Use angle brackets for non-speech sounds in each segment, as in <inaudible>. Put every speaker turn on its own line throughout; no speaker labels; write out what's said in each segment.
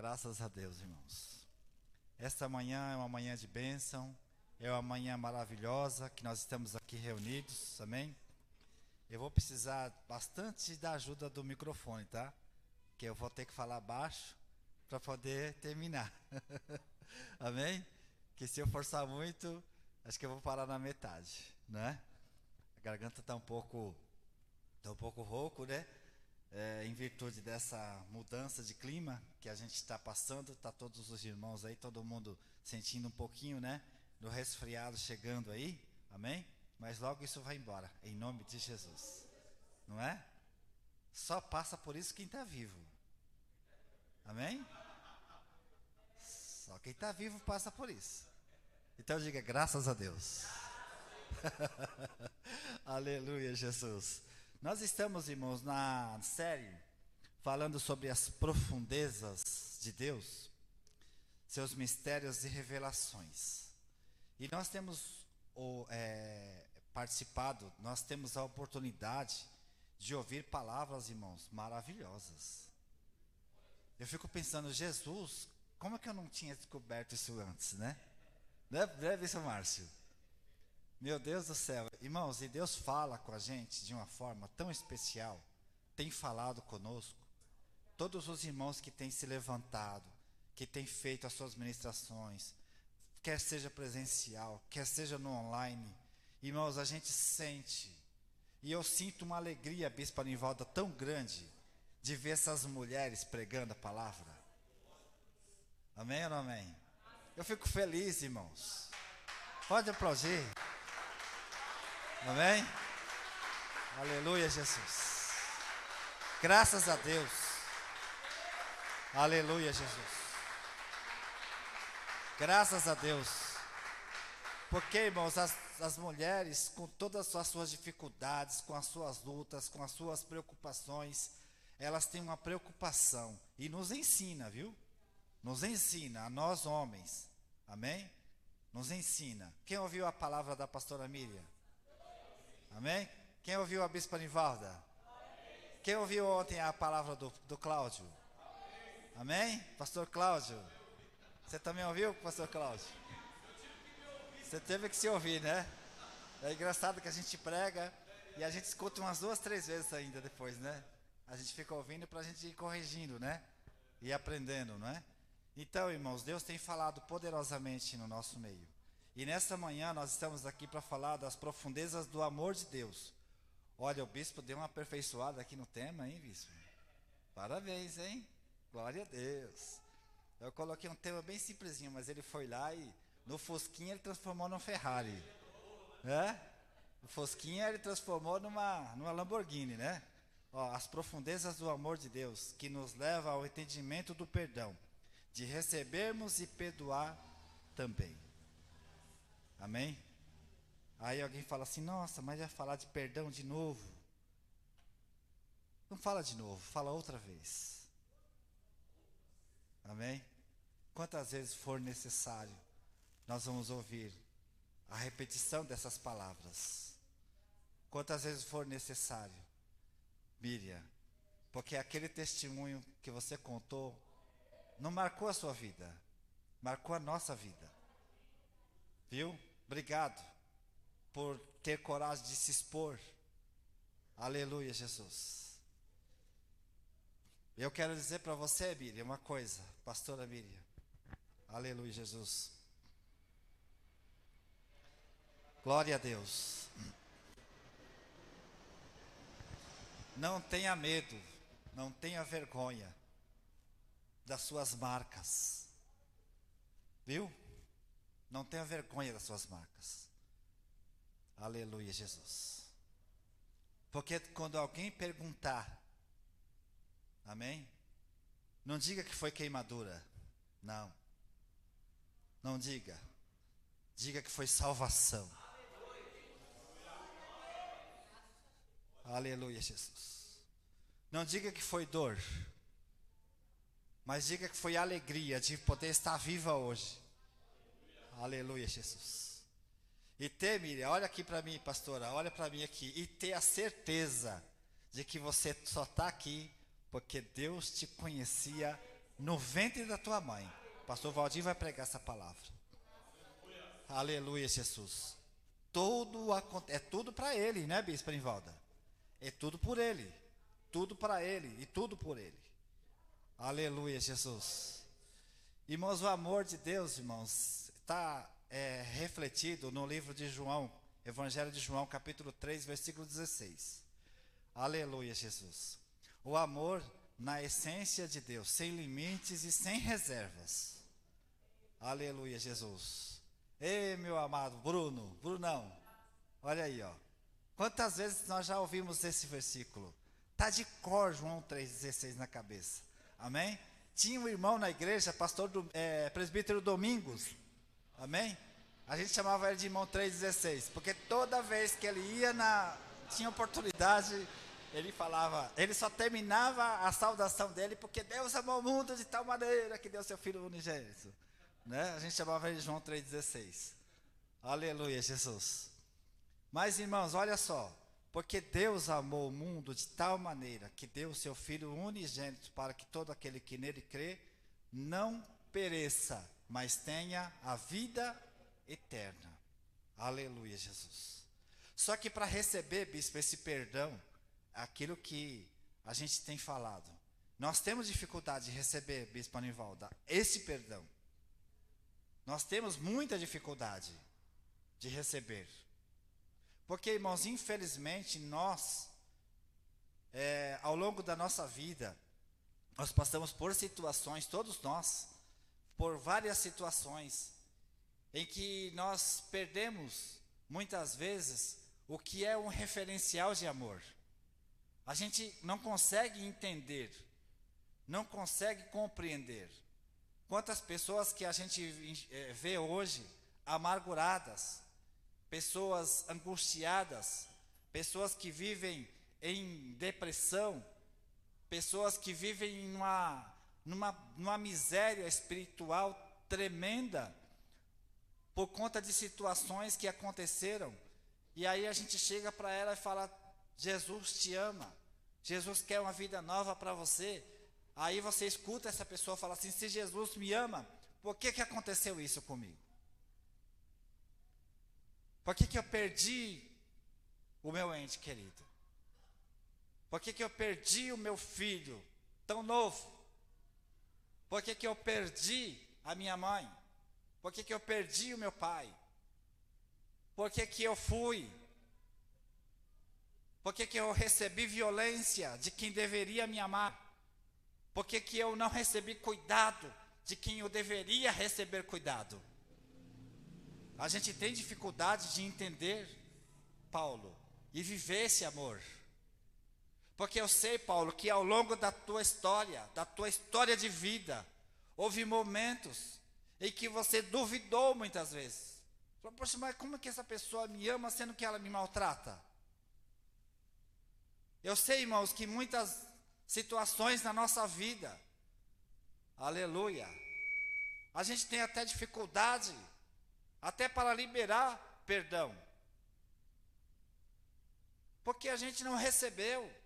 Graças a Deus, irmãos. Esta manhã é uma manhã de bênção, é uma manhã maravilhosa que nós estamos aqui reunidos, amém? Eu vou precisar bastante da ajuda do microfone, tá? Que eu vou ter que falar baixo para poder terminar. <laughs> amém? Que se eu forçar muito, acho que eu vou parar na metade, né? A garganta está um pouco, tá um pouco rouco, né? É, em virtude dessa mudança de clima que a gente está passando, está todos os irmãos aí, todo mundo sentindo um pouquinho, né, do resfriado chegando aí, amém? Mas logo isso vai embora, em nome de Jesus, não é? Só passa por isso quem está vivo, amém? Só quem está vivo passa por isso. Então diga graças a Deus. <laughs> Aleluia, Jesus. Nós estamos, irmãos, na série falando sobre as profundezas de Deus, seus mistérios e revelações. E nós temos o, é, participado, nós temos a oportunidade de ouvir palavras, irmãos, maravilhosas. Eu fico pensando, Jesus, como é que eu não tinha descoberto isso antes, né? Deve, deve isso, Márcio. Meu Deus do céu, irmãos, e Deus fala com a gente de uma forma tão especial, tem falado conosco. Todos os irmãos que têm se levantado, que têm feito as suas ministrações, quer seja presencial, quer seja no online, irmãos, a gente sente, e eu sinto uma alegria, Bispo Anivalda, tão grande, de ver essas mulheres pregando a palavra. Amém ou não amém? Eu fico feliz, irmãos. Pode aplaudir. Amém? Aleluia, Jesus. Graças a Deus. Aleluia, Jesus. Graças a Deus. Porque, irmãos, as, as mulheres, com todas as suas dificuldades, com as suas lutas, com as suas preocupações, elas têm uma preocupação e nos ensina, viu? Nos ensina, a nós homens. Amém? Nos ensina. Quem ouviu a palavra da pastora Miriam? Amém? Quem ouviu a Bispa Nivalda? Quem ouviu ontem a palavra do, do Cláudio? Amém? Pastor Cláudio? Você também ouviu, Pastor Cláudio? Você teve que se ouvir, né? É engraçado que a gente prega e a gente escuta umas duas, três vezes ainda depois, né? A gente fica ouvindo para a gente ir corrigindo, né? E aprendendo, não é? Então, irmãos, Deus tem falado poderosamente no nosso meio. E nessa manhã nós estamos aqui para falar das profundezas do amor de Deus. Olha, o bispo deu uma aperfeiçoada aqui no tema, hein, bispo? Parabéns, hein? Glória a Deus. Eu coloquei um tema bem simplesinho, mas ele foi lá e no Fusquinha ele transformou num Ferrari. Né? O Fusquinha ele transformou numa, numa Lamborghini, né? Ó, as profundezas do amor de Deus, que nos leva ao entendimento do perdão, de recebermos e perdoar também. Amém? Aí alguém fala assim: nossa, mas vai falar de perdão de novo. Não fala de novo, fala outra vez. Amém? Quantas vezes for necessário, nós vamos ouvir a repetição dessas palavras. Quantas vezes for necessário, Miriam, porque aquele testemunho que você contou não marcou a sua vida, marcou a nossa vida. Viu? Obrigado por ter coragem de se expor. Aleluia, Jesus. Eu quero dizer para você, Miriam, uma coisa, pastora Miriam. Aleluia, Jesus. Glória a Deus. Não tenha medo, não tenha vergonha das suas marcas. Viu? Não tenha vergonha das suas marcas. Aleluia, Jesus. Porque quando alguém perguntar, amém? Não diga que foi queimadura. Não. Não diga. Diga que foi salvação. Aleluia, Jesus. Não diga que foi dor. Mas diga que foi alegria de poder estar viva hoje. Aleluia, Jesus. E ter, Miriam, olha aqui para mim, pastora, olha para mim aqui. E ter a certeza de que você só está aqui porque Deus te conhecia no ventre da tua mãe. Pastor Valdir vai pregar essa palavra. Aleluia, Jesus. Todo é tudo para ele, né, Bispo Nivalda? É tudo por ele. Tudo para ele e tudo por ele. Aleluia, Jesus. Irmãos, o amor de Deus, irmãos, está é, refletido no livro de João, Evangelho de João, capítulo 3, versículo 16. Aleluia, Jesus. O amor na essência de Deus, sem limites e sem reservas. Aleluia, Jesus. Ei, meu amado Bruno, Brunão, olha aí, ó. Quantas vezes nós já ouvimos esse versículo? Tá de cor João 3,16 na cabeça. Amém? Tinha um irmão na igreja, pastor do, é, presbítero Domingos. Amém? A gente chamava ele de irmão 3,16, porque toda vez que ele ia na. tinha oportunidade, ele falava, ele só terminava a saudação dele, porque Deus amou o mundo de tal maneira que deu seu filho unigênito. Né? A gente chamava ele de João 3,16. Aleluia, Jesus. Mas irmãos, olha só. Porque Deus amou o mundo de tal maneira que deu o seu Filho unigênito para que todo aquele que nele crê não pereça, mas tenha a vida eterna. Aleluia, Jesus. Só que para receber, bispo, esse perdão, aquilo que a gente tem falado, nós temos dificuldade de receber, bispo Anivalda, esse perdão. Nós temos muita dificuldade de receber. Porque, irmãos, infelizmente, nós, é, ao longo da nossa vida, nós passamos por situações, todos nós, por várias situações, em que nós perdemos, muitas vezes, o que é um referencial de amor. A gente não consegue entender, não consegue compreender. Quantas pessoas que a gente é, vê hoje amarguradas, pessoas angustiadas, pessoas que vivem em depressão, pessoas que vivem numa, numa, numa miséria espiritual tremenda por conta de situações que aconteceram. E aí a gente chega para ela e fala: Jesus te ama, Jesus quer uma vida nova para você. Aí você escuta essa pessoa falar assim: se Jesus me ama, por que, que aconteceu isso comigo? Por que, que eu perdi o meu ente querido? Por que, que eu perdi o meu filho tão novo? Por que, que eu perdi a minha mãe? Por que, que eu perdi o meu pai? Por que, que eu fui? Por que, que eu recebi violência de quem deveria me amar? Por que, que eu não recebi cuidado de quem eu deveria receber cuidado? A gente tem dificuldade de entender, Paulo, e viver esse amor. Porque eu sei, Paulo, que ao longo da tua história, da tua história de vida, houve momentos em que você duvidou muitas vezes. Falou, poxa, mas como é que essa pessoa me ama sendo que ela me maltrata? Eu sei, irmãos, que muitas situações na nossa vida, aleluia, a gente tem até dificuldade até para liberar perdão. Porque a gente não recebeu.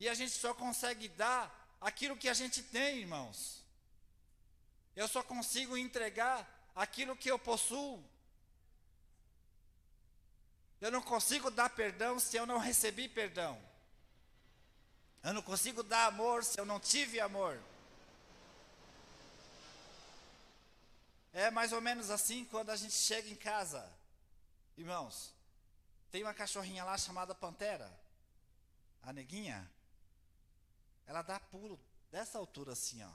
E a gente só consegue dar aquilo que a gente tem, irmãos. Eu só consigo entregar aquilo que eu possuo. Eu não consigo dar perdão se eu não recebi perdão. Eu não consigo dar amor se eu não tive amor. É mais ou menos assim quando a gente chega em casa. Irmãos, tem uma cachorrinha lá chamada Pantera. A neguinha. Ela dá pulo dessa altura assim, ó.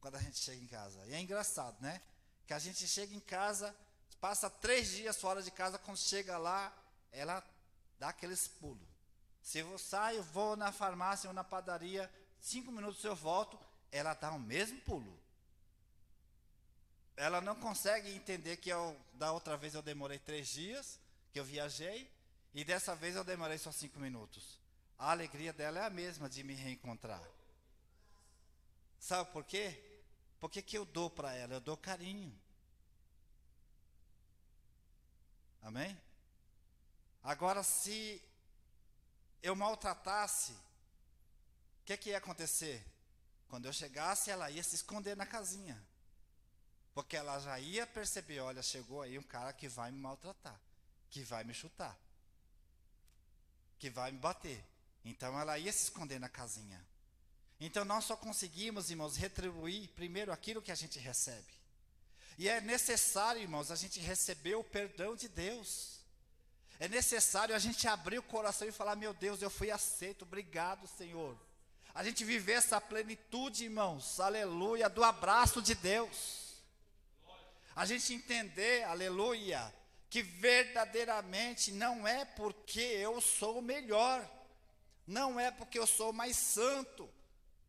Quando a gente chega em casa. E é engraçado, né? Que a gente chega em casa, passa três dias fora de casa, quando chega lá, ela dá aqueles pulos. Se eu saio, vou na farmácia ou na padaria, cinco minutos eu volto, ela dá o mesmo pulo ela não consegue entender que eu, da outra vez eu demorei três dias, que eu viajei, e dessa vez eu demorei só cinco minutos. A alegria dela é a mesma de me reencontrar. Sabe por quê? Porque que eu dou para ela? Eu dou carinho. Amém? Agora, se eu maltratasse, o que, que ia acontecer? Quando eu chegasse, ela ia se esconder na casinha. Porque ela já ia perceber, olha, chegou aí um cara que vai me maltratar, que vai me chutar, que vai me bater. Então ela ia se esconder na casinha. Então nós só conseguimos, irmãos, retribuir primeiro aquilo que a gente recebe. E é necessário, irmãos, a gente receber o perdão de Deus. É necessário a gente abrir o coração e falar: Meu Deus, eu fui aceito, obrigado, Senhor. A gente viver essa plenitude, irmãos, aleluia, do abraço de Deus. A gente entender, aleluia, que verdadeiramente não é porque eu sou melhor, não é porque eu sou mais santo.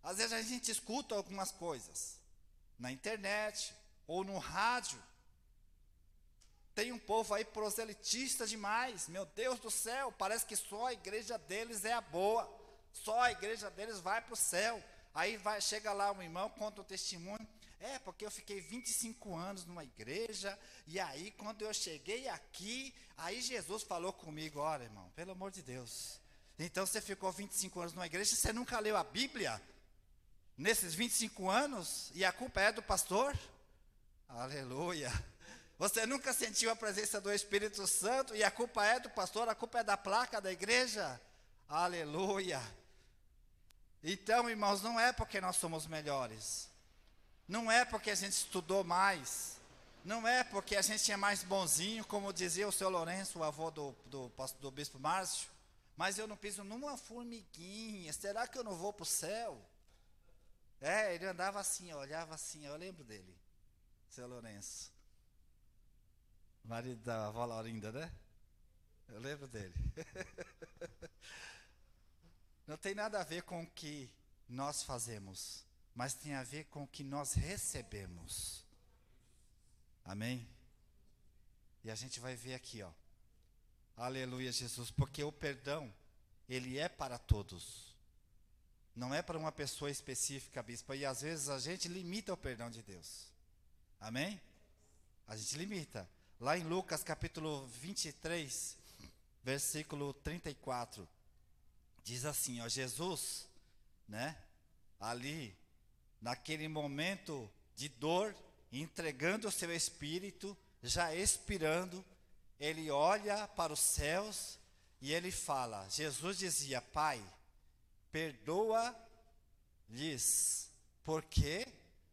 Às vezes a gente escuta algumas coisas na internet ou no rádio. Tem um povo aí proselitista demais. Meu Deus do céu, parece que só a igreja deles é a boa. Só a igreja deles vai para o céu. Aí vai, chega lá um irmão, conta o testemunho. É, porque eu fiquei 25 anos numa igreja, e aí quando eu cheguei aqui, aí Jesus falou comigo, olha irmão, pelo amor de Deus, então você ficou 25 anos numa igreja, você nunca leu a Bíblia? Nesses 25 anos? E a culpa é do pastor? Aleluia. Você nunca sentiu a presença do Espírito Santo e a culpa é do pastor, a culpa é da placa da igreja? Aleluia. Então, irmãos, não é porque nós somos melhores. Não é porque a gente estudou mais. Não é porque a gente é mais bonzinho, como dizia o seu Lourenço, o avô do, do, do bispo Márcio mas eu não piso numa formiguinha, será que eu não vou para o céu? É, ele andava assim, olhava assim, eu lembro dele, seu Lourenço. Marido da avó Laurinda, né? Eu lembro dele. <laughs> não tem nada a ver com o que nós fazemos, mas tem a ver com o que nós recebemos. Amém? E a gente vai ver aqui, ó. Aleluia, Jesus, porque o perdão, ele é para todos. Não é para uma pessoa específica, bispo. E às vezes a gente limita o perdão de Deus. Amém? A gente limita. Lá em Lucas capítulo 23, versículo 34, diz assim, ó, Jesus, né? Ali, naquele momento de dor, entregando o seu espírito, já expirando, ele olha para os céus e ele fala: Jesus dizia, Pai, perdoa-lhes, porque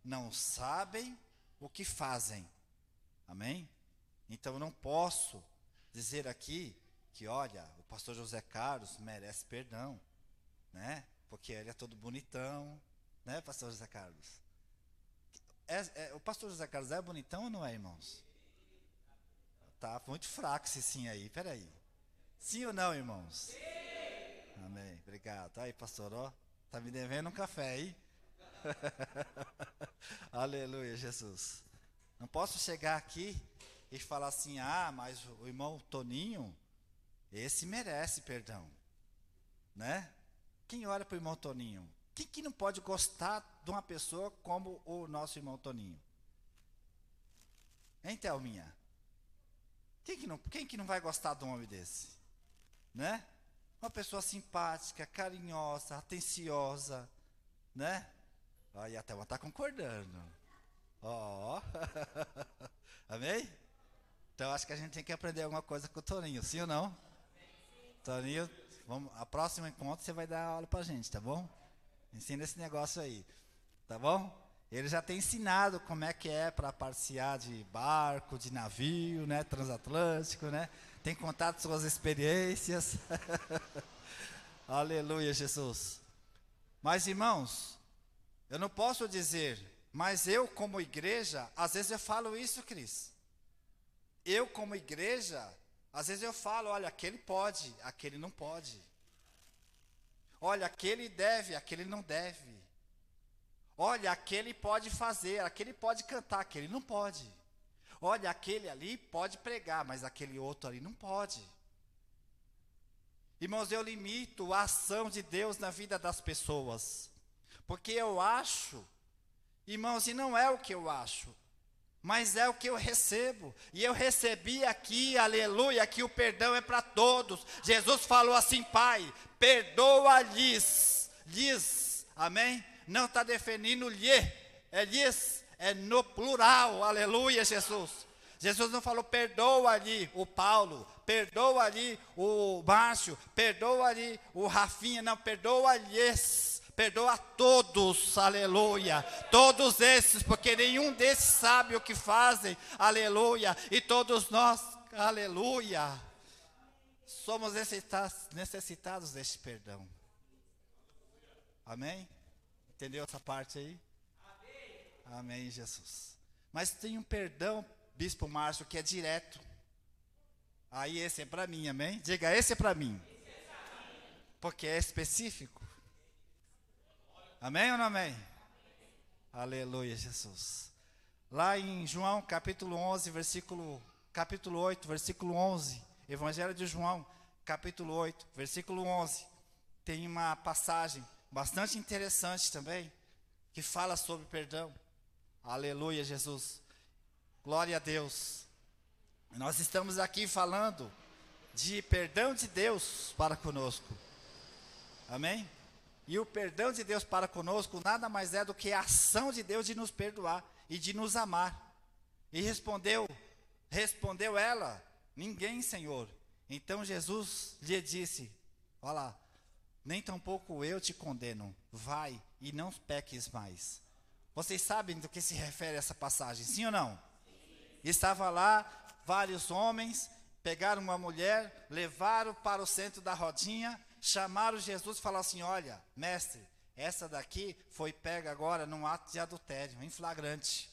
não sabem o que fazem. Amém? Então não posso dizer aqui que, olha, o pastor José Carlos merece perdão, né? Porque ele é todo bonitão, né, pastor José Carlos? É, é, o pastor José Carlos é bonitão ou não é, irmãos? Tá muito fraco esse sim aí, peraí. Sim ou não, irmãos? Sim. Amém, obrigado. Aí, pastor, ó, tá me devendo um café aí? <laughs> Aleluia, Jesus. Não posso chegar aqui e falar assim, ah, mas o irmão Toninho, esse merece perdão. Né? Quem olha para o irmão Toninho? Quem que não pode gostar de uma pessoa como o nosso irmão Toninho? Hein, Thelminha? Quem que não, quem que não vai gostar de um homem desse? Né? Uma pessoa simpática, carinhosa, atenciosa, né? Aí até uma tá concordando. Ó. Oh. <laughs> Amém? Então acho que a gente tem que aprender alguma coisa com o Toninho, sim ou não? Toninho, vamos, a próxima encontro você vai dar aula pra gente, tá bom? Ensina esse negócio aí. Tá bom? Ele já tem ensinado como é que é para parciar de barco, de navio, né, transatlântico, né? Tem contado suas experiências. <laughs> Aleluia, Jesus. Mas irmãos, eu não posso dizer, mas eu como igreja, às vezes eu falo isso, Cris. Eu como igreja, às vezes eu falo, olha, aquele pode, aquele não pode. Olha, aquele deve, aquele não deve. Olha, aquele pode fazer, aquele pode cantar, aquele não pode. Olha, aquele ali pode pregar, mas aquele outro ali não pode. Irmãos, eu limito a ação de Deus na vida das pessoas. Porque eu acho, irmãos, e não é o que eu acho, mas é o que eu recebo. E eu recebi aqui, aleluia, que o perdão é para todos. Jesus falou assim, Pai, perdoa-lhes, lhes, amém? Não está definindo lhe, é lhes, é no plural, aleluia, Jesus. Jesus não falou perdoa ali o Paulo, perdoa ali o Márcio, perdoa ali o Rafinha, não, perdoa lhes, perdoa todos, aleluia, todos esses, porque nenhum desses sabe o que fazem, aleluia, e todos nós, aleluia, somos necessitados deste perdão. Amém? Entendeu essa parte aí? Amém. Amém, Jesus. Mas tem um perdão, Bispo Márcio, que é direto. Aí esse é para mim, amém? Diga, esse é para mim. Porque é específico. Amém ou não amém? Aleluia, Jesus. Lá em João capítulo 11, versículo capítulo 8, versículo 11, Evangelho de João, capítulo 8, versículo 11, tem uma passagem bastante interessante também, que fala sobre perdão. Aleluia, Jesus. Glória a Deus. Nós estamos aqui falando de perdão de Deus para conosco. Amém? E o perdão de Deus para conosco nada mais é do que a ação de Deus de nos perdoar e de nos amar. E respondeu, respondeu ela, ninguém, Senhor. Então Jesus lhe disse: Olha lá, nem tampouco eu te condeno. Vai e não peques mais. Vocês sabem do que se refere essa passagem, sim ou não? Sim. Estava lá vários homens, pegaram uma mulher, levaram para o centro da rodinha, chamaram Jesus e falaram assim: Olha, mestre, essa daqui foi pega agora num ato de adultério, em flagrante,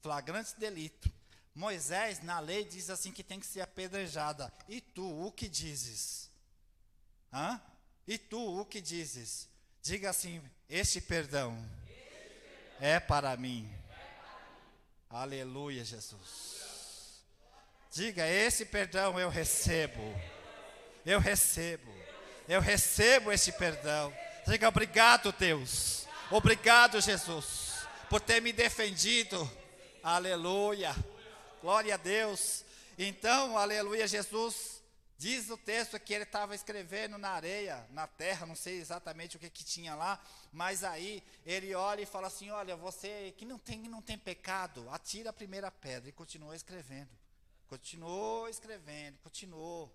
flagrante delito. Moisés, na lei, diz assim que tem que ser apedrejada. E tu, o que dizes? Hã? E tu, o que dizes? Diga assim: Este perdão, é para mim. Aleluia, Jesus. Diga: Esse perdão eu recebo. Eu recebo. Eu recebo esse perdão. Diga: Obrigado, Deus. Obrigado, Jesus, por ter me defendido. Aleluia. Glória a Deus. Então, aleluia, Jesus Diz o texto que ele estava escrevendo na areia, na terra, não sei exatamente o que, que tinha lá, mas aí ele olha e fala assim: Olha, você que não tem, não tem pecado, atira a primeira pedra. E continuou escrevendo. Continuou escrevendo, continuou.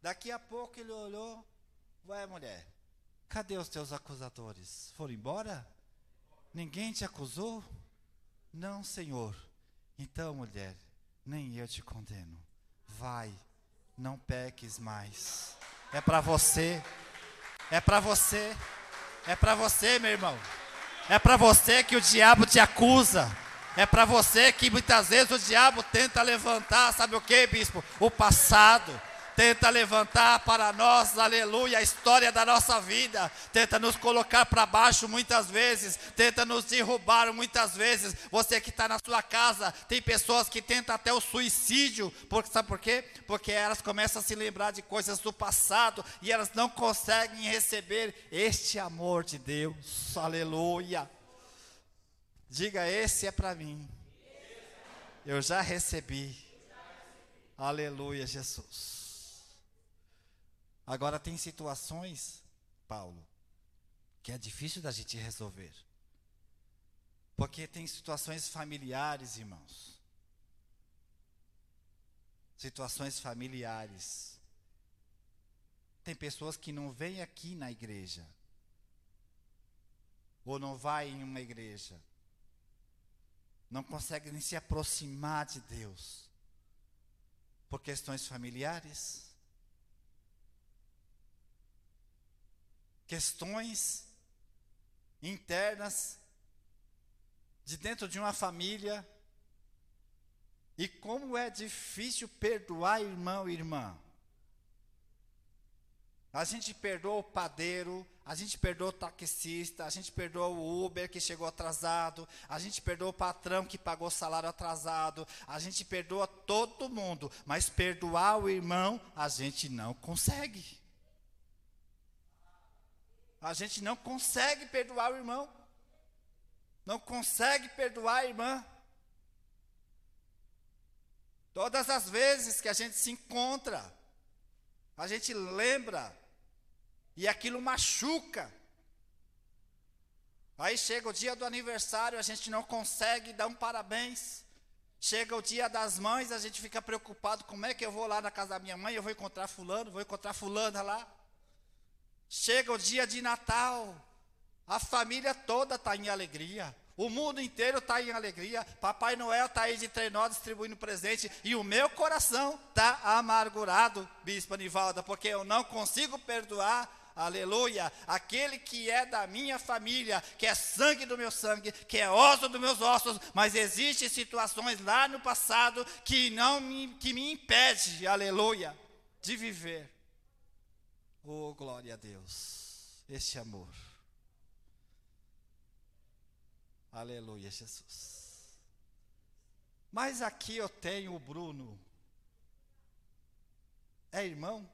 Daqui a pouco ele olhou: Ué, mulher, cadê os teus acusadores? Foram embora? Ninguém te acusou? Não, Senhor. Então, mulher, nem eu te condeno. Vai não peques mais. É para você. É para você. É para você, meu irmão. É para você que o diabo te acusa. É para você que muitas vezes o diabo tenta levantar, sabe o que, bispo? O passado tenta levantar para nós, aleluia, a história da nossa vida, tenta nos colocar para baixo muitas vezes, tenta nos derrubar muitas vezes. Você que está na sua casa, tem pessoas que tentam até o suicídio, porque, sabe por quê? Porque elas começam a se lembrar de coisas do passado e elas não conseguem receber este amor de Deus, aleluia. Diga, esse é para mim. Eu já recebi. Aleluia, Jesus. Agora, tem situações, Paulo, que é difícil da gente resolver. Porque tem situações familiares, irmãos. Situações familiares. Tem pessoas que não vêm aqui na igreja. Ou não vai em uma igreja. Não conseguem nem se aproximar de Deus. Por questões familiares questões internas de dentro de uma família. E como é difícil perdoar irmão e irmã. A gente perdoa o padeiro, a gente perdoa o taxista, a gente perdoa o Uber que chegou atrasado, a gente perdoa o patrão que pagou salário atrasado, a gente perdoa todo mundo, mas perdoar o irmão a gente não consegue. A gente não consegue perdoar o irmão. Não consegue perdoar a irmã. Todas as vezes que a gente se encontra, a gente lembra, e aquilo machuca. Aí chega o dia do aniversário, a gente não consegue dar um parabéns. Chega o dia das mães, a gente fica preocupado, como é que eu vou lá na casa da minha mãe, eu vou encontrar fulano, vou encontrar fulana lá. Chega o dia de Natal, a família toda está em alegria. O mundo inteiro está em alegria. Papai Noel está aí de trenó distribuindo presente. E o meu coração está amargurado, Bispo Anivalda, porque eu não consigo perdoar aleluia, aquele que é da minha família, que é sangue do meu sangue, que é osso dos meus ossos, mas existem situações lá no passado que não me, que me impede, aleluia, de viver. Oh, glória a Deus, este amor. Aleluia, Jesus. Mas aqui eu tenho o Bruno. É irmão?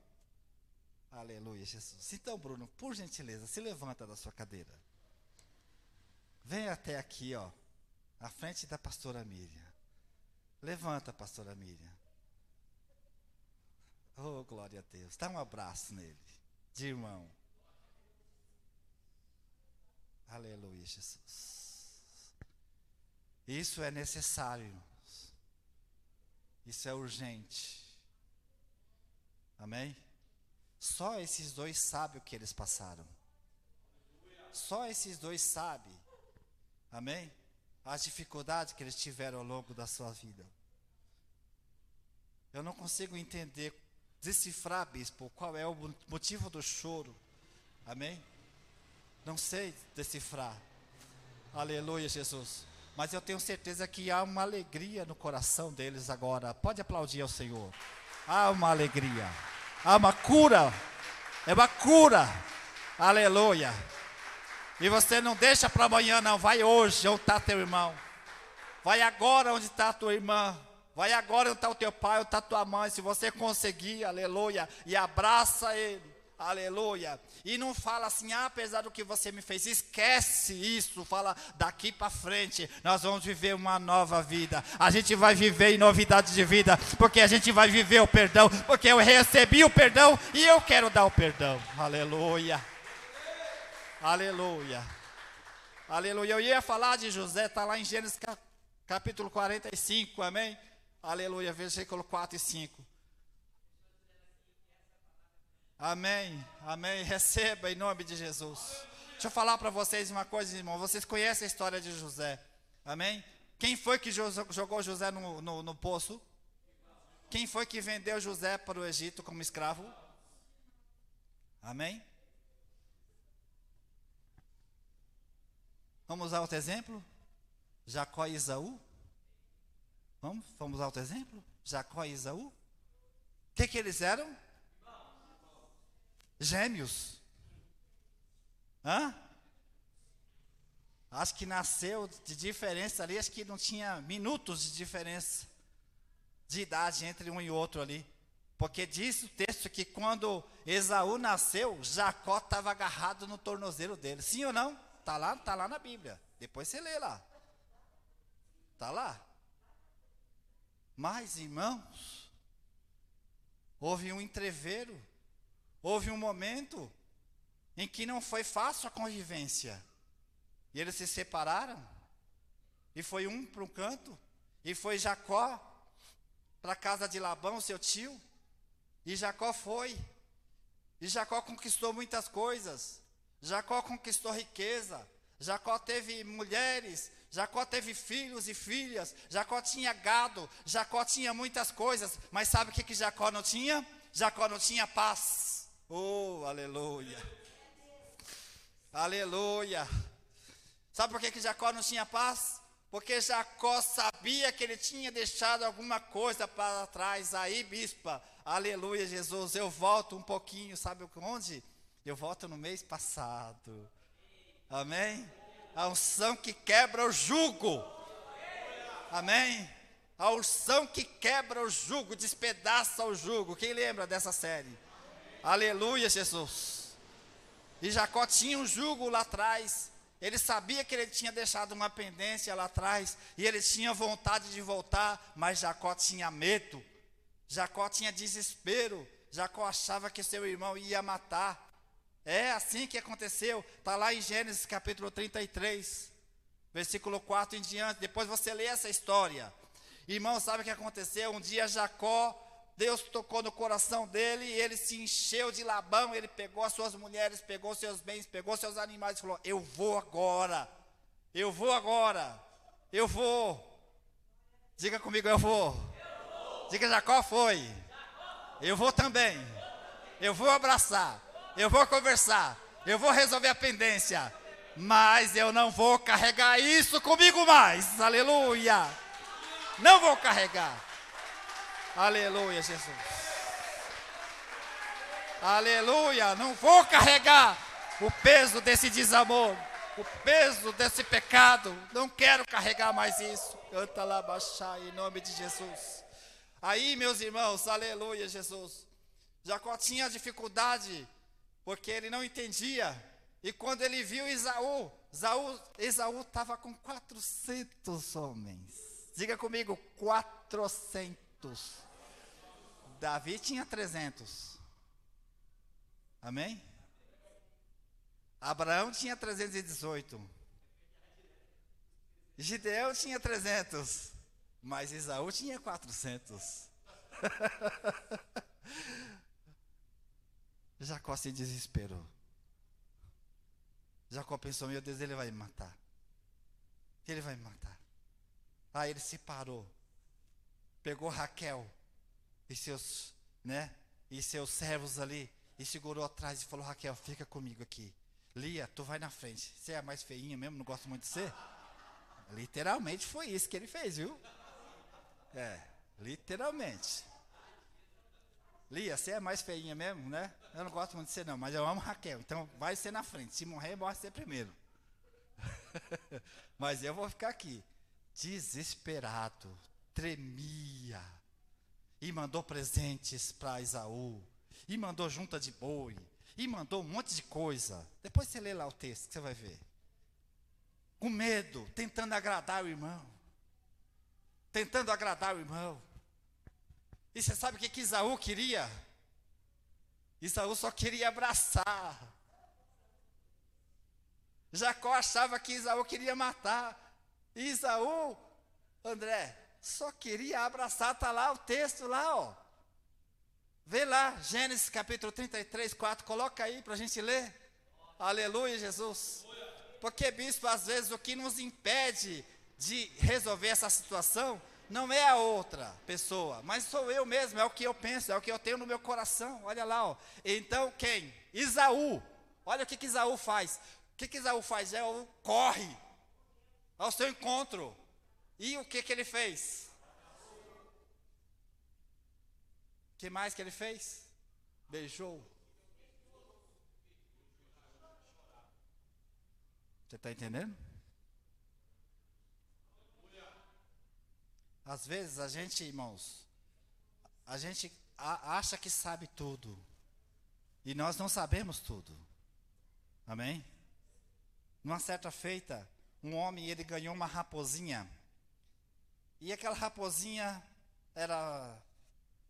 Aleluia, Jesus. Então, Bruno, por gentileza, se levanta da sua cadeira. Vem até aqui, ó, à frente da pastora Miriam. Levanta, pastora Miriam. Oh, glória a Deus. Dá um abraço nele, de irmão. Aleluia, Jesus. Isso é necessário, irmãos. Isso é urgente. Amém? Só esses dois sabem o que eles passaram. Só esses dois sabem. Amém? As dificuldades que eles tiveram ao longo da sua vida. Eu não consigo entender, decifrar, bispo, qual é o motivo do choro. Amém? Não sei decifrar. Aleluia, Jesus. Mas eu tenho certeza que há uma alegria no coração deles agora. Pode aplaudir ao Senhor. Há uma alegria. Há uma cura. É uma cura. Aleluia. E você não deixa para amanhã, não. Vai hoje onde está teu irmão. Vai agora onde está tua irmã. Vai agora onde está o teu pai, onde está tua mãe. Se você conseguir, aleluia. E abraça ele. Aleluia. E não fala assim, ah, apesar do que você me fez, esquece isso. Fala daqui para frente, nós vamos viver uma nova vida. A gente vai viver em novidade de vida, porque a gente vai viver o perdão, porque eu recebi o perdão e eu quero dar o perdão. Aleluia. Aleluia. Aleluia. Eu ia falar de José, está lá em Gênesis capítulo 45, amém? Aleluia, versículo 4 e 5. Amém, amém. Receba em nome de Jesus. Deixa eu falar para vocês uma coisa, irmão. Vocês conhecem a história de José, amém? Quem foi que jogou José no, no, no poço? Quem foi que vendeu José para o Egito como escravo? Amém? Vamos usar outro exemplo? Jacó e Isaú? Vamos, vamos usar outro exemplo? Jacó e Isaú? O que, que eles eram? Gêmeos. Hã? Acho que nasceu de diferença ali, acho que não tinha minutos de diferença de idade entre um e outro ali. Porque diz o texto que quando Esaú nasceu, Jacó estava agarrado no tornozelo dele. Sim ou não? Está lá, tá lá na Bíblia. Depois você lê lá. Está lá. Mas, irmãos, houve um entreveiro Houve um momento em que não foi fácil a convivência. E eles se separaram. E foi um para um canto. E foi Jacó para a casa de Labão, seu tio. E Jacó foi. E Jacó conquistou muitas coisas. Jacó conquistou riqueza. Jacó teve mulheres. Jacó teve filhos e filhas. Jacó tinha gado. Jacó tinha muitas coisas. Mas sabe o que, que Jacó não tinha? Jacó não tinha paz. Oh, aleluia. Aleluia. Sabe por que, que Jacó não tinha paz? Porque Jacó sabia que ele tinha deixado alguma coisa para trás. Aí, bispa, aleluia, Jesus. Eu volto um pouquinho, sabe onde? Eu volto no mês passado. Amém? A unção que quebra o jugo. Amém? A unção que quebra o jugo, despedaça o jugo. Quem lembra dessa série? Aleluia, Jesus. E Jacó tinha um jugo lá atrás. Ele sabia que ele tinha deixado uma pendência lá atrás. E ele tinha vontade de voltar. Mas Jacó tinha medo. Jacó tinha desespero. Jacó achava que seu irmão ia matar. É assim que aconteceu. Está lá em Gênesis capítulo 33, versículo 4 em diante. Depois você lê essa história. Irmão, sabe o que aconteceu? Um dia Jacó, Deus tocou no coração dele, e ele se encheu de Labão, ele pegou as suas mulheres, pegou seus bens, pegou seus animais e falou: Eu vou agora, eu vou agora, eu vou. Diga comigo, eu vou. Eu vou. Diga Jacó foi. Jacó. Eu vou também. Eu vou abraçar, eu vou conversar, eu vou resolver a pendência, mas eu não vou carregar isso comigo mais. Aleluia. Não vou carregar. Aleluia, Jesus. Aleluia. Não vou carregar o peso desse desamor, o peso desse pecado. Não quero carregar mais isso. Canta lá, baixar em nome de Jesus. Aí, meus irmãos, aleluia, Jesus. Jacó tinha dificuldade, porque ele não entendia. E quando ele viu Isaú, Esaú estava com 400 homens. Diga comigo, 400. Davi tinha 300. Amém? Abraão tinha 318. Gideão tinha 300. Mas Isaú tinha 400. <laughs> Jacó se desesperou. Jacó pensou: meu Deus, ele vai me matar. Ele vai me matar. Aí ele se parou, pegou Raquel e seus, né, e seus servos ali e segurou atrás e falou: Raquel, fica comigo aqui. Lia, tu vai na frente. Você é a mais feinha mesmo, não gosto muito de ser? Literalmente foi isso que ele fez, viu? É, literalmente. Lia, você é mais feinha mesmo, né? Eu não gosto muito de ser não, mas eu amo Raquel. Então vai ser na frente. Se morrer, morre ser primeiro. <laughs> mas eu vou ficar aqui desesperado, tremia, e mandou presentes para Isaú, e mandou junta de boi, e mandou um monte de coisa. Depois você lê lá o texto, que você vai ver. Com medo, tentando agradar o irmão. Tentando agradar o irmão. E você sabe o que, que Isaú queria? Isaú só queria abraçar. Jacó achava que Isaú queria matar. Isaú, André, só queria abraçar, está lá o texto lá, ó. Vê lá, Gênesis capítulo 33, 4, coloca aí para a gente ler. Aleluia, Jesus. Porque, bispo, às vezes o que nos impede de resolver essa situação não é a outra pessoa, mas sou eu mesmo, é o que eu penso, é o que eu tenho no meu coração. Olha lá, ó. Então, quem? Isaú. Olha o que, que Isaú faz. O que, que Isaú faz? É o corre ao seu encontro. E o que, que ele fez? O que mais que ele fez? Beijou. Você está entendendo? Às vezes a gente, irmãos, a gente acha que sabe tudo. E nós não sabemos tudo. Amém? Numa certa feita, um homem ele ganhou uma raposinha. E aquela raposinha era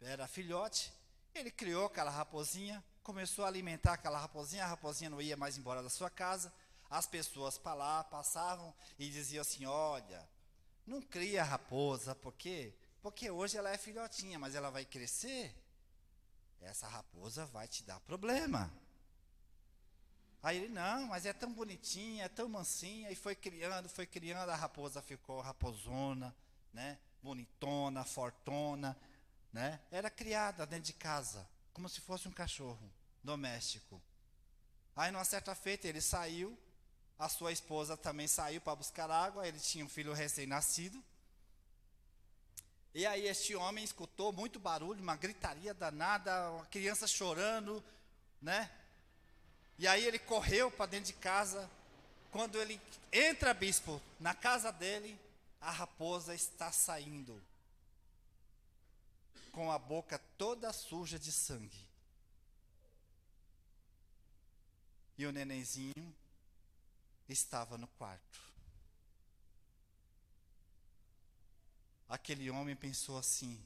era filhote. Ele criou aquela raposinha, começou a alimentar aquela raposinha, a raposinha não ia mais embora da sua casa. As pessoas para lá passavam e diziam assim: "Olha, não cria raposa, por quê? Porque hoje ela é filhotinha, mas ela vai crescer. Essa raposa vai te dar problema." Aí ele, não, mas é tão bonitinha, é tão mansinha, e foi criando, foi criando, a raposa ficou raposona, né? Bonitona, fortona, né? Era criada dentro de casa, como se fosse um cachorro doméstico. Aí, numa certa feita, ele saiu, a sua esposa também saiu para buscar água, ele tinha um filho recém-nascido. E aí este homem escutou muito barulho, uma gritaria danada, uma criança chorando, né? E aí ele correu para dentro de casa. Quando ele entra, bispo, na casa dele, a raposa está saindo com a boca toda suja de sangue. E o nenenzinho estava no quarto. Aquele homem pensou assim: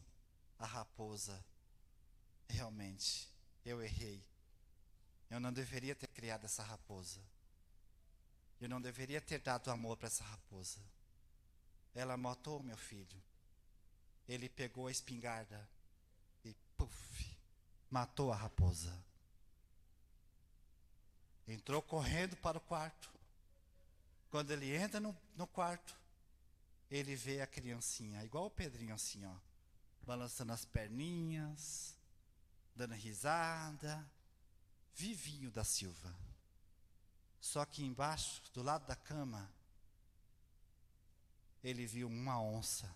a raposa, realmente, eu errei Eu não deveria ter criado essa raposa. Eu não deveria ter dado amor para essa raposa. Ela matou meu filho. Ele pegou a espingarda e, puf, matou a raposa. Entrou correndo para o quarto. Quando ele entra no, no quarto, ele vê a criancinha, igual o Pedrinho assim, ó, balançando as perninhas, dando risada, vivinho da Silva. Só que embaixo, do lado da cama, ele viu uma onça.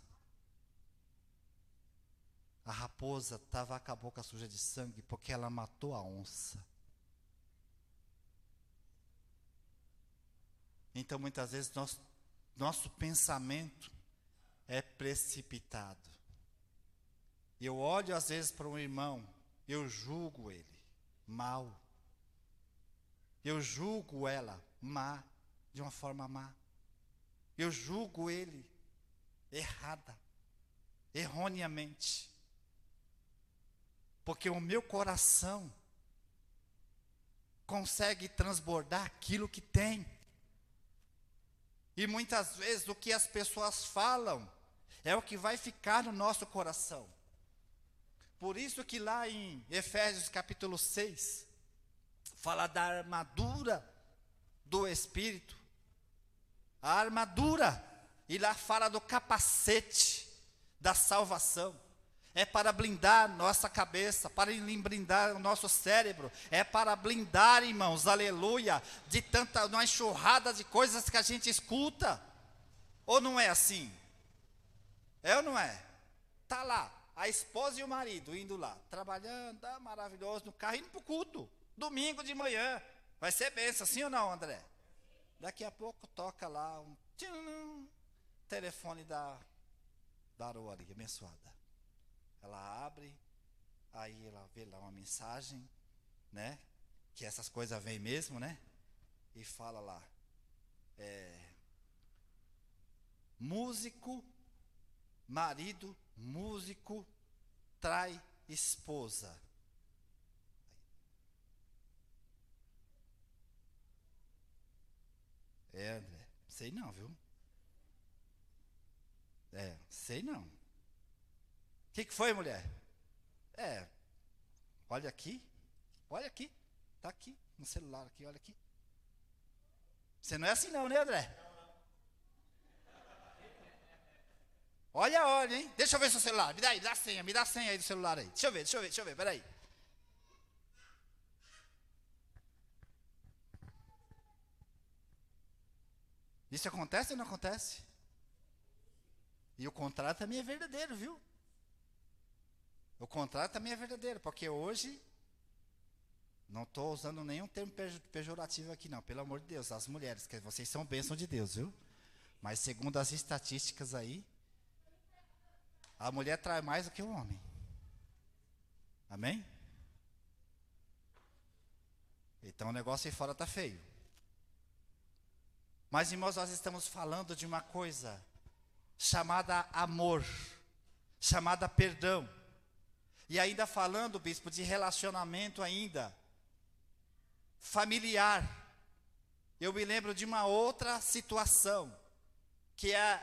A raposa estava com a boca suja de sangue porque ela matou a onça. Então, muitas vezes, nosso, pensamento é precipitado. Eu olho, às vezes, para um irmão, eu julgo ele mal. Eu julgo ela má, de uma forma má. Eu julgo ele errada, erroneamente. Porque o meu coração consegue transbordar aquilo que tem. E muitas vezes o que as pessoas falam é o que vai ficar no nosso coração. Por isso que lá em Efésios capítulo 6, fala da armadura do Espírito. A armadura, e lá fala do capacete da salvação. É para blindar nossa cabeça, para blindar o nosso cérebro, é para blindar, irmãos, aleluia, de tanta, uma enxurrada de coisas que a gente escuta. Ou não é assim? É ou não é? Tá lá, a esposa e o marido indo lá, trabalhando, tá maravilhoso, no carro, indo para o culto, domingo de manhã. Vai ser benção, sim ou não, André? Daqui a pouco toca lá um tchum, telefone da, da Aroa ali, abençoada. Ela abre, aí ela vê lá uma mensagem, né? Que essas coisas vêm mesmo, né? E fala lá, é, músico, marido músico trai esposa. É, André, sei não, viu? É, sei não. O que, que foi, mulher? É, olha aqui, olha aqui, tá aqui, no celular aqui, olha aqui. Você não é assim não, né, André? Olha, olha, hein? Deixa eu ver seu celular. Me dá aí, me dá a senha, me dá a senha aí do celular aí. Deixa eu ver, deixa eu ver, deixa eu ver, peraí. Isso acontece ou não acontece? E o contrário também é verdadeiro, viu? O contrário também é verdadeiro, porque hoje não estou usando nenhum termo pejorativo aqui, não, pelo amor de Deus, as mulheres, que vocês são bênção de Deus, viu? Mas segundo as estatísticas aí, a mulher trai mais do que o homem. Amém? Então o negócio aí fora está feio. Mas, irmãos, nós estamos falando de uma coisa chamada amor, chamada perdão. E ainda falando, bispo, de relacionamento ainda familiar. Eu me lembro de uma outra situação, que é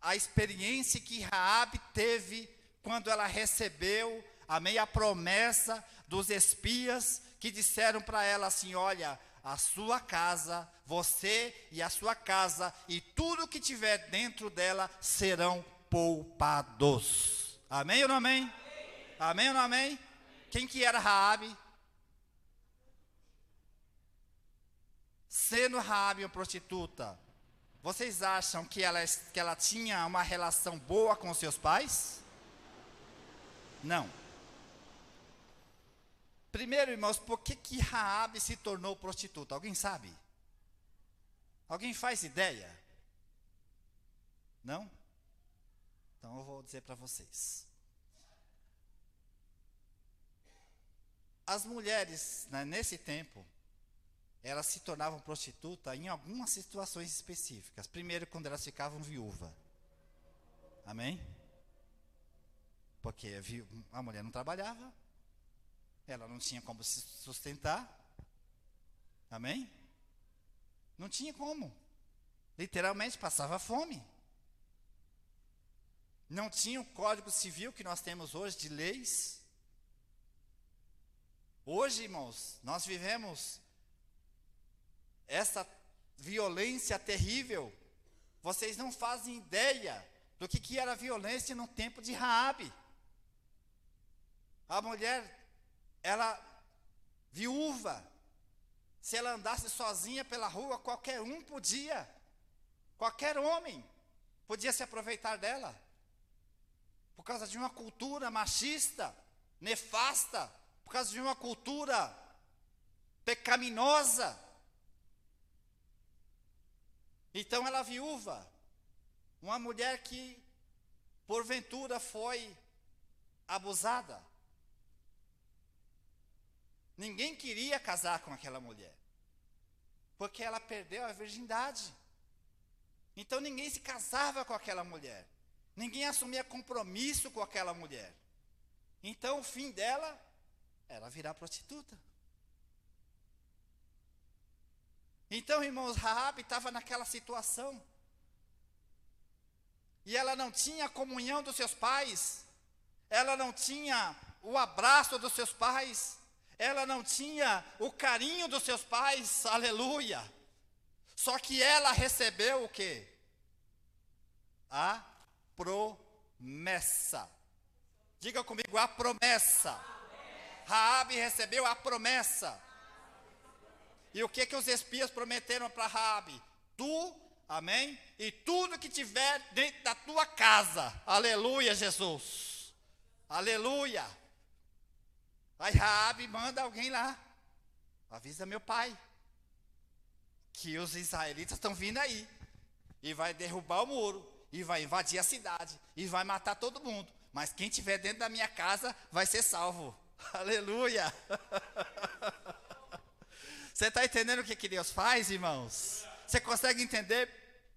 a experiência que Raabe teve quando ela recebeu, a promessa dos espias que disseram para ela assim: "Olha, a sua casa, você e a sua casa e tudo que tiver dentro dela serão poupados." Amém ou não amém? Amém, ou não amém? Quem que era Raabe? Sendo Raabe uma prostituta, vocês acham que ela, que ela tinha uma relação boa com seus pais? Não. Primeiro, irmãos, por que, que Raabe se tornou prostituta? Alguém sabe? Alguém faz ideia? Não? Então eu vou dizer para vocês. As mulheres, né, nesse tempo, elas se tornavam prostituta em algumas situações específicas. Primeiro, quando elas ficavam viúva. Amém? Porque a mulher não trabalhava, ela não tinha como se sustentar, Amém? Não tinha como. Literalmente passava fome. Não tinha o código civil que nós temos hoje de leis. Hoje, irmãos, nós vivemos essa violência terrível. Vocês não fazem ideia do que, que era violência no tempo de Raabe. A mulher, ela viúva, se ela andasse sozinha pela rua, qualquer um podia, qualquer homem podia se aproveitar dela. Por causa de uma cultura machista, nefasta, por causa de uma cultura pecaminosa. Então ela viúva, uma mulher que porventura foi abusada. Ninguém queria casar com aquela mulher, porque ela perdeu a virgindade. Então ninguém se casava com aquela mulher, ninguém assumia compromisso com aquela mulher. Então o fim dela era virar prostituta. Então, irmãos, Raab estava naquela situação. E ela não tinha a comunhão dos seus pais. Ela não tinha o abraço dos seus pais. Ela não tinha o carinho dos seus pais. Aleluia. Só que ela recebeu o quê? A promessa. Diga comigo, a promessa. Raabe recebeu a promessa. E o que que os espias prometeram para Raabe? Tu, amém? E tudo que tiver dentro da tua casa. Aleluia, Jesus. Aleluia. Aí Raabe manda alguém lá. Avisa meu pai que os israelitas estão vindo aí e vai derrubar o muro e vai invadir a cidade e vai matar todo mundo. Mas quem tiver dentro da minha casa vai ser salvo. <laughs> Aleluia. Você está entendendo o que, que Deus faz, irmãos? Você consegue entender,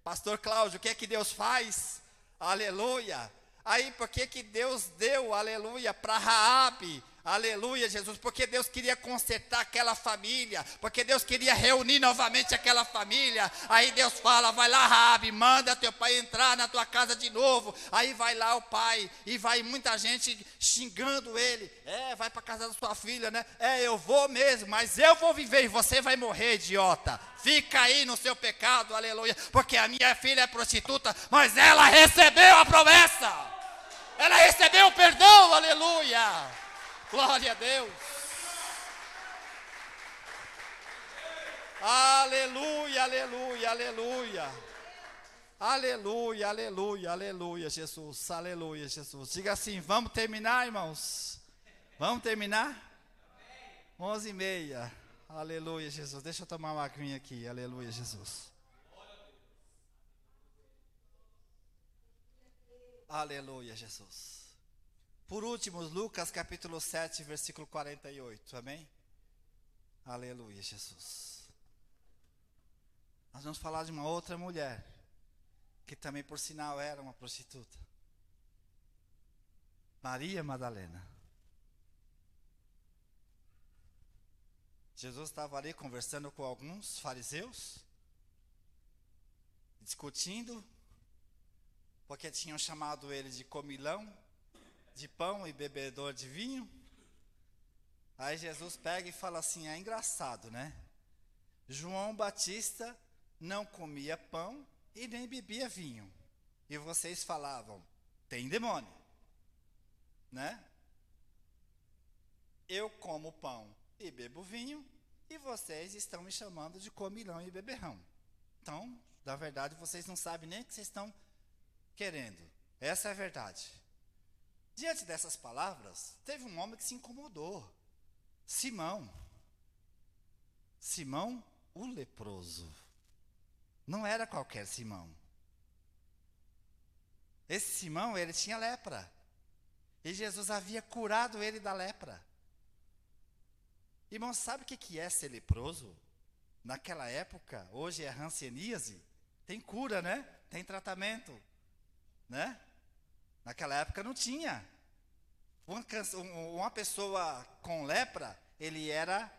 pastor Cláudio, o que é que Deus faz? Aleluia. Aí, por que, que Deus deu, aleluia, para Raabe, Aleluia, Jesus, porque Deus queria consertar aquela família, porque Deus queria reunir novamente aquela família. Aí Deus fala: vai lá, Rabi, manda teu pai entrar na tua casa de novo. Aí vai lá o pai, e vai muita gente xingando ele: é, vai para casa da sua filha, né? É, eu vou mesmo, mas eu vou viver e você vai morrer, idiota. Fica aí no seu pecado, aleluia, porque a minha filha é prostituta, mas ela recebeu a promessa, ela recebeu o perdão, aleluia. Glória a Deus. Aleluia, aleluia, aleluia. Aleluia, aleluia, aleluia, Jesus. Aleluia, Jesus. Diga assim: vamos terminar, irmãos? Vamos terminar? Onze e meia. Aleluia, Jesus. Deixa eu tomar uma aguinha aqui. Aleluia, Jesus. Aleluia, Jesus. Por último, Lucas capítulo 7, versículo 48. Amém? Aleluia, Jesus. Nós vamos falar de uma outra mulher, que também, por sinal, era uma prostituta. Maria Madalena. Jesus estava ali conversando com alguns fariseus, discutindo, porque tinham chamado ele de comilão de pão e bebedor de vinho. Aí Jesus pega e fala assim: é engraçado, né? João Batista não comia pão e nem bebia vinho. E vocês falavam: tem demônio, né? Eu como pão e bebo vinho e vocês estão me chamando de comilão e beberrão. Então, na verdade, vocês não sabem nem o que vocês estão querendo. Essa é a verdade. Diante dessas palavras, teve um homem que se incomodou. Simão. Simão, o leproso. Não era qualquer Simão. Esse Simão, ele tinha lepra. E Jesus havia curado ele da lepra. Irmão, sabe o que é ser leproso? Naquela época, hoje é hanseníase, tem cura, né? Tem tratamento, né? Naquela época não tinha. Uma, pessoa com lepra, ele era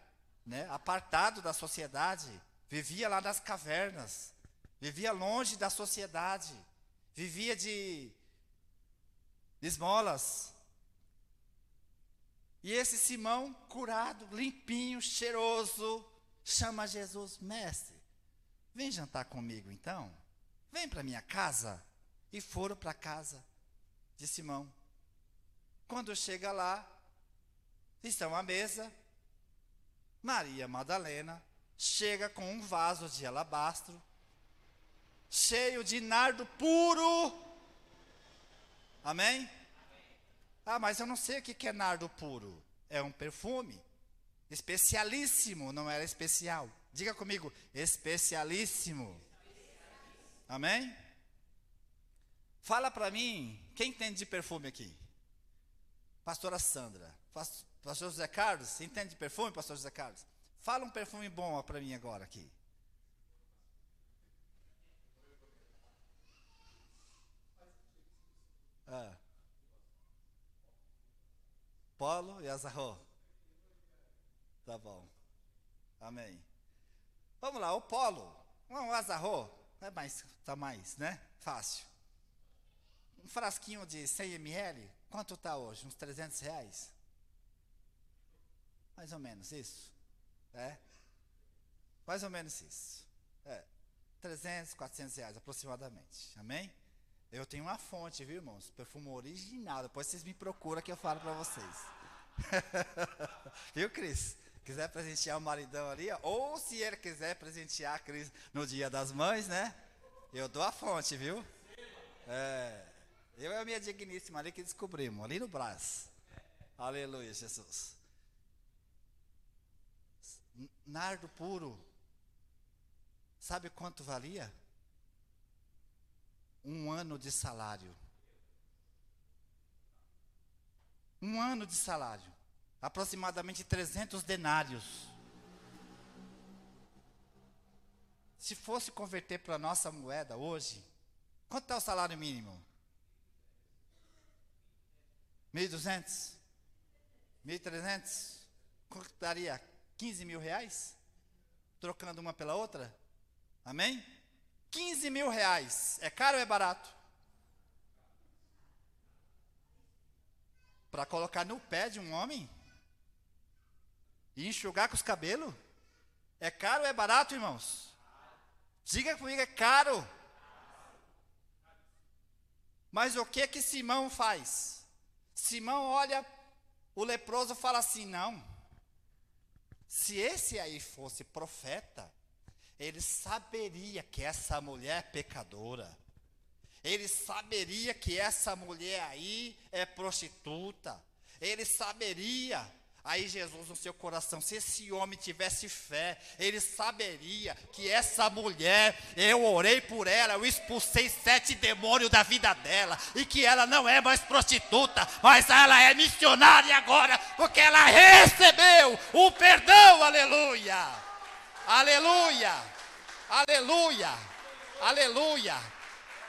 né, apartado da sociedade, vivia lá nas cavernas, vivia longe da sociedade, vivia de, de esmolas. E esse Simão, curado, limpinho, cheiroso, chama Jesus, mestre, vem jantar comigo então, vem para minha casa. E foram para casa de Simão. Quando chega lá, estão à mesa, Maria Madalena chega com um vaso de alabastro, cheio de nardo puro. Amém? Ah, mas eu não sei o que é nardo puro. É um perfume especialíssimo, não era especial. Diga comigo, especialíssimo. Amém? Fala para mim, quem entende de perfume aqui? Pastora Sandra. Pastor José Carlos, entende de perfume, pastor José Carlos? Fala um perfume bom para mim agora aqui. Ah. Polo e Azarro. Tá bom. Amém. Vamos lá, o Polo. Um Azarro. É mais, tá mais, né? Fácil. Um frasquinho de 100 ml, quanto está hoje? Uns 300 reais? Mais ou menos isso. É? Mais ou menos isso. É. 300, 400 reais aproximadamente. Amém? Eu tenho uma fonte, viu, irmãos? Perfume original. Depois vocês me procuram que eu falo para vocês. <laughs> viu, Cris? Quiser presentear o maridão ali, ou se ele quiser presentear a Cris no dia das mães, né? Eu dou a fonte, viu? É. Eu e a minha digníssima ali que descobrimos, ali no braço. Aleluia, Jesus. Nardo puro. Sabe quanto valia? Um ano de salário. Um ano de salário. Aproximadamente 300 denários. Se fosse converter para a nossa moeda hoje, quanto é o salário mínimo? 1.200? 1.300? Quanto daria? 15 mil reais? Trocando uma pela outra? Amém? 15 mil reais. É caro ou é barato? Para colocar no pé de um homem? E enxugar com os cabelos? É caro ou é barato, irmãos? Diga comigo, é caro. Mas o que que Simão faz? Simão olha o leproso fala assim: não. Se esse aí fosse profeta, ele saberia que essa mulher é pecadora. Ele saberia que essa mulher aí é prostituta. Ele saberia Aí Jesus no seu coração, se esse homem tivesse fé, ele saberia que essa mulher, eu orei por ela, eu expulsei sete demônios da vida dela, e que ela não é mais prostituta, mas ela é missionária agora, porque ela recebeu o perdão, aleluia, aleluia, aleluia, aleluia.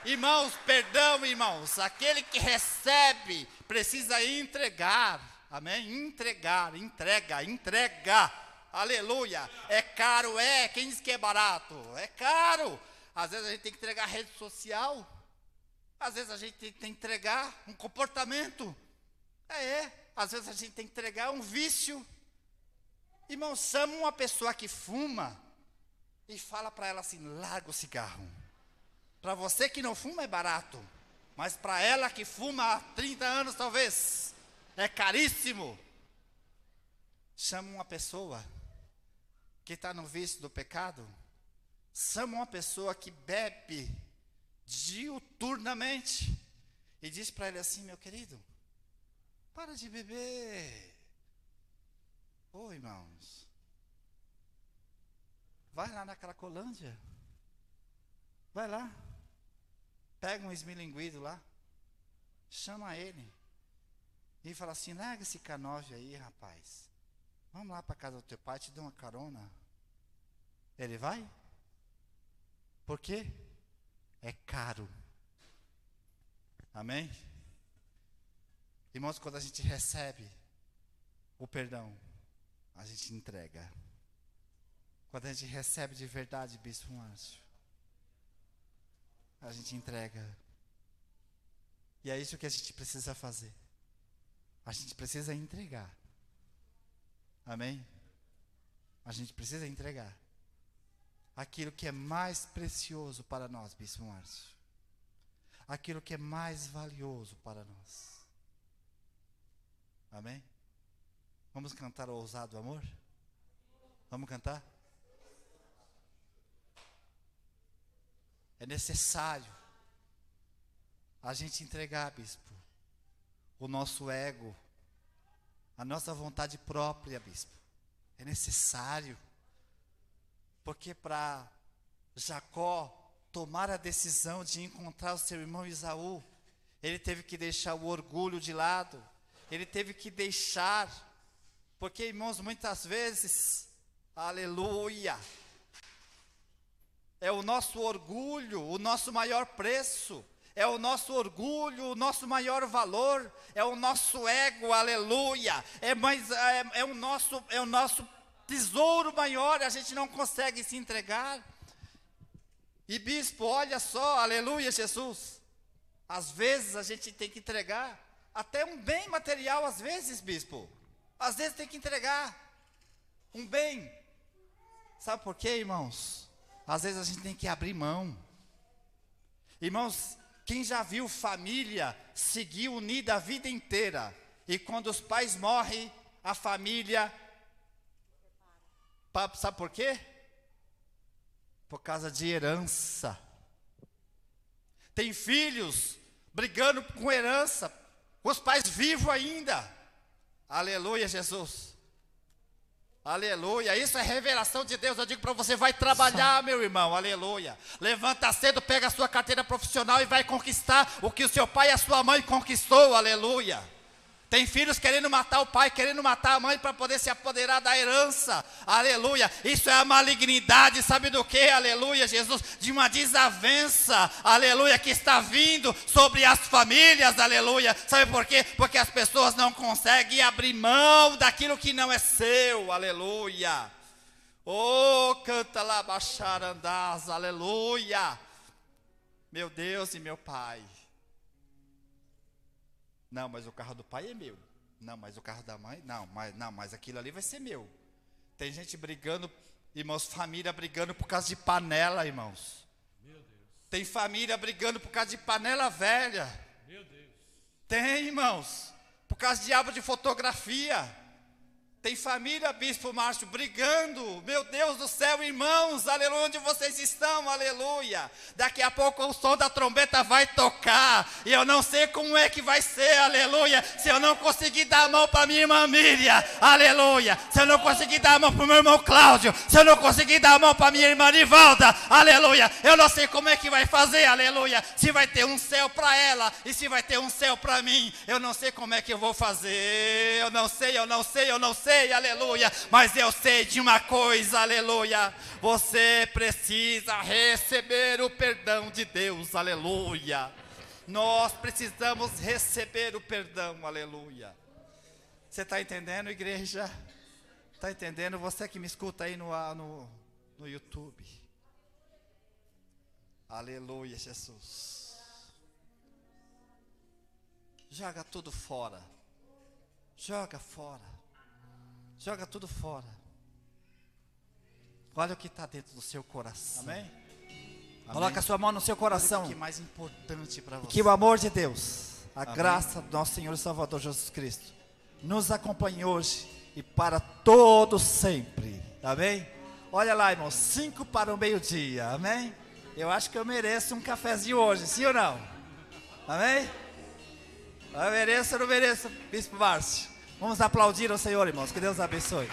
Irmãos, perdão, irmãos, aquele que recebe precisa entregar. Amém? Entregar, entrega, entrega. Aleluia. É caro, é. Quem diz que é barato? É caro. Às vezes a gente tem que entregar rede social. Às vezes a gente tem que entregar um comportamento. É, é. Às vezes a gente tem que entregar um vício. Irmão, chama uma pessoa que fuma e fala para ela assim: larga o cigarro. Para você que não fuma é barato, mas para ela que fuma há 30 anos talvez, é caríssimo. Chama uma pessoa que está no vício do pecado, chama uma pessoa que bebe diuturnamente e diz para ele assim: meu querido, para de beber. Ô oh, irmãos, vai lá na Cracolândia, vai lá, pega um esmilinguido lá, chama ele. E fala assim: larga esse K9 aí, rapaz. Vamos lá para casa do teu pai, te dou uma carona. Ele vai? Por quê? É caro. Amém? Irmãos, quando a gente recebe o perdão, a gente entrega. Quando a gente recebe de verdade, Bispo Márcio, a gente entrega. E é isso que a gente precisa fazer. A gente precisa entregar. Amém? A gente precisa entregar aquilo que é mais precioso para nós, Bispo Márcio. Aquilo que é mais valioso para nós. Amém? Vamos cantar o ousado amor? Vamos cantar? É necessário a gente entregar, bispo, o nosso ego, a nossa vontade própria, bispo. É necessário. Porque para Jacó tomar a decisão de encontrar o seu irmão Isaú, ele teve que deixar o orgulho de lado, ele teve que deixar, porque irmãos, muitas vezes, aleluia, é o nosso orgulho, o nosso maior preço, é o nosso orgulho, o nosso maior valor, é o nosso ego, aleluia, é, mais, é, é, o, nosso, é o nosso tesouro maior, a gente não consegue se entregar. E bispo, olha só, aleluia, Jesus. Às vezes a gente tem que entregar até um bem material, às vezes, bispo. Às vezes tem que entregar um bem. Sabe por quê, irmãos? Às vezes a gente tem que abrir mão. Irmãos, quem já viu família seguir unida a vida inteira? E quando os pais morrem, a família. Sabe por quê? Por causa de herança. Tem filhos brigando com herança, os pais vivos ainda. Aleluia, Jesus. Aleluia, isso é revelação de Deus. Eu digo para você, vai trabalhar, meu irmão. Aleluia. Levanta cedo, pega a sua carteira profissional e vai conquistar o que o seu pai e a sua mãe conquistou. Aleluia. Tem filhos querendo matar o pai, querendo matar a mãe para poder se apoderar da herança. Aleluia. Isso é a malignidade, sabe do que? Aleluia, Jesus, de uma desavença. Aleluia, que está vindo sobre as famílias. Aleluia. Sabe por quê? Porque as pessoas não conseguem abrir mão daquilo que não é seu. Aleluia. Oh, canta lá, baixarandás. Aleluia. Meu Deus e meu Pai. Não, mas o carro do pai é meu. Não, mas o carro da mãe, não, mas não, mas aquilo ali vai ser meu. Tem gente brigando, irmãos, família brigando por causa de panela, irmãos. Meu Deus. Tem família brigando por causa de panela velha. Meu Deus. Tem, irmãos, por causa de aba de fotografia. Tem família, Bispo Márcio, brigando. Meu Deus do céu, irmãos, aleluia, onde vocês estão, aleluia. Daqui a pouco o som da trombeta vai tocar. E eu não sei como é que vai ser, aleluia. Se eu não conseguir dar a mão para minha irmã Miriam, aleluia. Se eu não conseguir dar a mão para o meu irmão Cláudio. Se eu não conseguir dar a mão para minha irmã Nivalda, aleluia. Eu não sei como é que vai fazer, aleluia. Se vai ter um céu para ela e se vai ter um céu para mim. Eu não sei como é que eu vou fazer. Eu não sei, eu não sei, eu não sei sei, aleluia, mas eu sei de uma coisa, aleluia. Você precisa receber o perdão de Deus, aleluia. Nós precisamos receber o perdão, aleluia. Você está entendendo, igreja? Está entendendo? Você que me escuta aí no, no, no YouTube. Aleluia, Jesus. Joga tudo fora. Joga fora. Joga tudo fora. Olha o que está dentro do seu coração. Amém? Amém? Coloca a sua mão no seu coração. o que é mais importante para você. Que o amor de Deus, a Amém? graça do nosso Senhor e Salvador Jesus Cristo, nos acompanhe hoje e para todo sempre. Amém? Olha lá, irmão, cinco para o meio-dia. Amém? Eu acho que eu mereço um cafezinho hoje, sim ou não? Amém? Eu mereço ou não mereço, Bispo Márcio? Vamos aplaudir ao Senhor, irmãos. Que Deus abençoe.